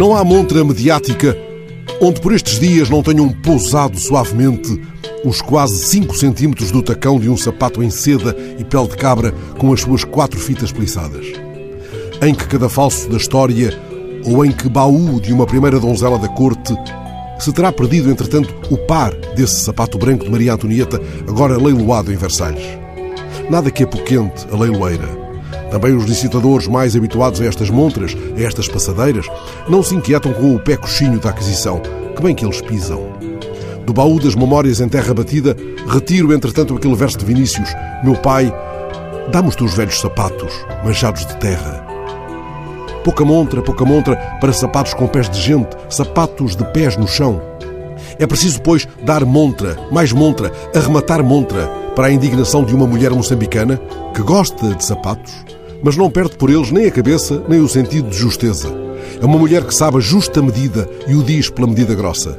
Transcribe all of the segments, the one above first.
Não há montra mediática onde por estes dias não tenham pousado suavemente os quase 5 centímetros do tacão de um sapato em seda e pele de cabra com as suas quatro fitas peliçadas. Em que cada falso da história ou em que baú de uma primeira donzela da corte se terá perdido, entretanto, o par desse sapato branco de Maria Antonieta, agora leiloado em Versalhes. Nada que apoquente a leiloeira. Também os licitadores mais habituados a estas montras, a estas passadeiras, não se inquietam com o pé coxinho da aquisição, que bem que eles pisam. Do baú das memórias em terra batida, retiro, entretanto, aquele verso de Vinícius: Meu pai, dá-me os teus velhos sapatos, manchados de terra. Pouca montra, pouca montra para sapatos com pés de gente, sapatos de pés no chão. É preciso, pois, dar montra, mais montra, arrematar montra para a indignação de uma mulher moçambicana que gosta de sapatos, mas não perde por eles nem a cabeça nem o sentido de justeza. É uma mulher que sabe a justa medida e o diz pela medida grossa.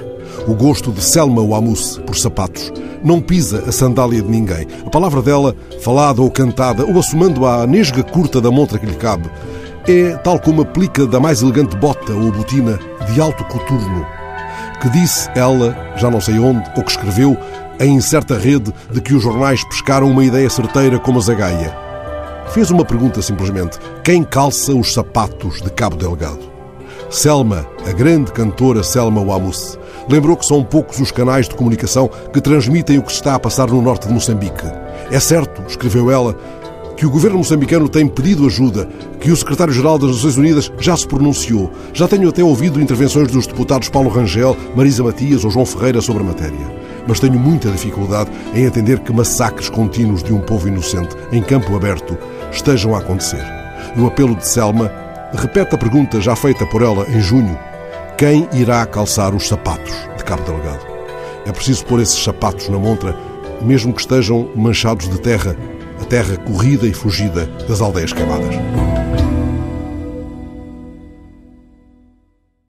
O gosto de Selma Wamus por sapatos não pisa a sandália de ninguém. A palavra dela, falada ou cantada, ou assomando à nesga curta da montra que lhe cabe, é tal como a plica da mais elegante bota ou botina de alto coturno, que disse ela, já não sei onde, ou que escreveu, em certa rede de que os jornais pescaram uma ideia certeira como a zagaia. Fez uma pergunta simplesmente: quem calça os sapatos de Cabo Delgado? Selma, a grande cantora Selma Wamus, lembrou que são poucos os canais de comunicação que transmitem o que se está a passar no norte de Moçambique. É certo, escreveu ela, que o governo moçambicano tem pedido ajuda, que o secretário-geral das Nações Unidas já se pronunciou. Já tenho até ouvido intervenções dos deputados Paulo Rangel, Marisa Matias ou João Ferreira sobre a matéria. Mas tenho muita dificuldade em entender que massacres contínuos de um povo inocente em campo aberto estejam a acontecer. E o apelo de Selma repete a pergunta já feita por ela em junho: quem irá calçar os sapatos de Cabo Delgado? É preciso pôr esses sapatos na montra, mesmo que estejam manchados de terra a terra corrida e fugida das aldeias queimadas.